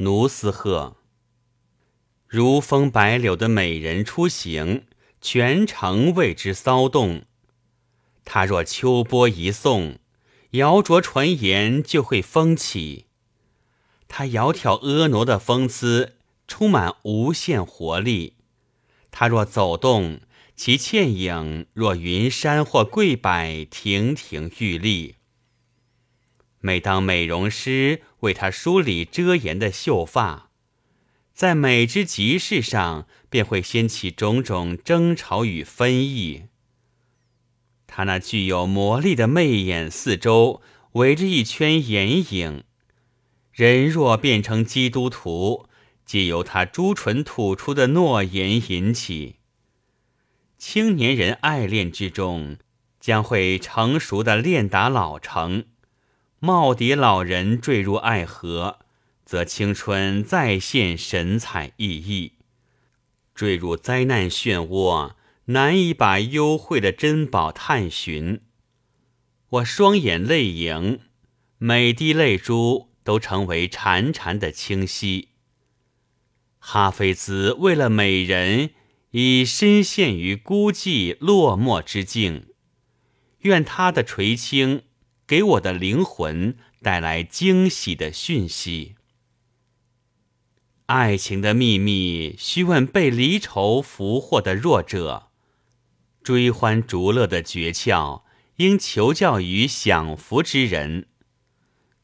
奴斯鹤。如风白柳的美人出行，全城为之骚动。他若秋波一送，摇着传言就会风起。他窈窕婀娜的风姿，充满无限活力。他若走动，其倩影若云山或桂柏，亭亭玉立。每当美容师为她梳理遮颜的秀发，在每之集市上，便会掀起种种争吵与纷异。她那具有魔力的媚眼四周围着一圈眼影，人若变成基督徒，皆由他朱唇吐出的诺言引起。青年人爱恋之中，将会成熟的练达老成。耄耋老人坠入爱河，则青春再现神采奕奕；坠入灾难漩涡，难以把幽会的珍宝探寻。我双眼泪盈，每滴泪珠都成为潺潺的清溪。哈菲兹为了美人，已深陷于孤寂落寞之境。愿他的垂青。给我的灵魂带来惊喜的讯息。爱情的秘密，须问被离愁俘获的弱者；追欢逐乐的诀窍，应求教于享福之人。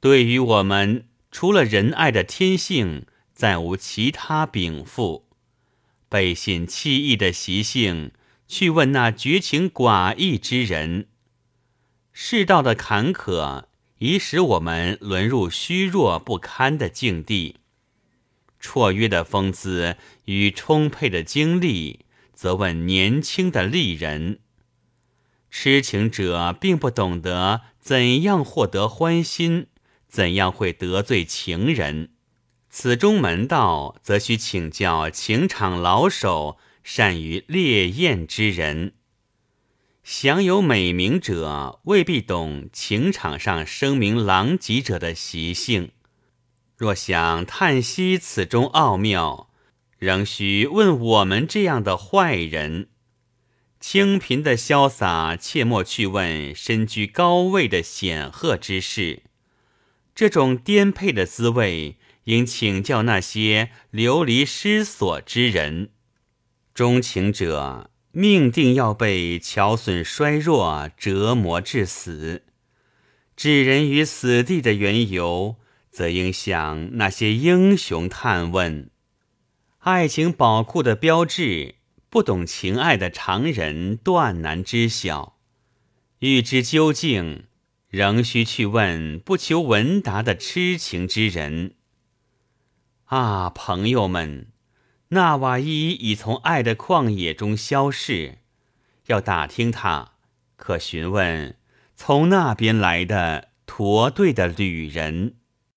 对于我们，除了仁爱的天性，再无其他禀赋。背信弃义的习性，去问那绝情寡义之人。世道的坎坷已使我们沦入虚弱不堪的境地，绰约的风姿与充沛的精力，则问年轻的丽人。痴情者并不懂得怎样获得欢心，怎样会得罪情人，此中门道，则需请教情场老手、善于烈焰之人。享有美名者未必懂情场上声名狼藉者的习性。若想叹息此中奥妙，仍需问我们这样的坏人。清贫的潇洒，切莫去问身居高位的显赫之士。这种颠沛的滋味，应请教那些流离失所之人。钟情者。命定要被憔损衰弱折磨致死，置人于死地的缘由，则应向那些英雄探问。爱情宝库的标志，不懂情爱的常人断难知晓。欲知究竟，仍需去问不求闻达的痴情之人。啊，朋友们！纳瓦伊已从爱的旷野中消逝，要打听他，可询问从那边来的驼队的旅人。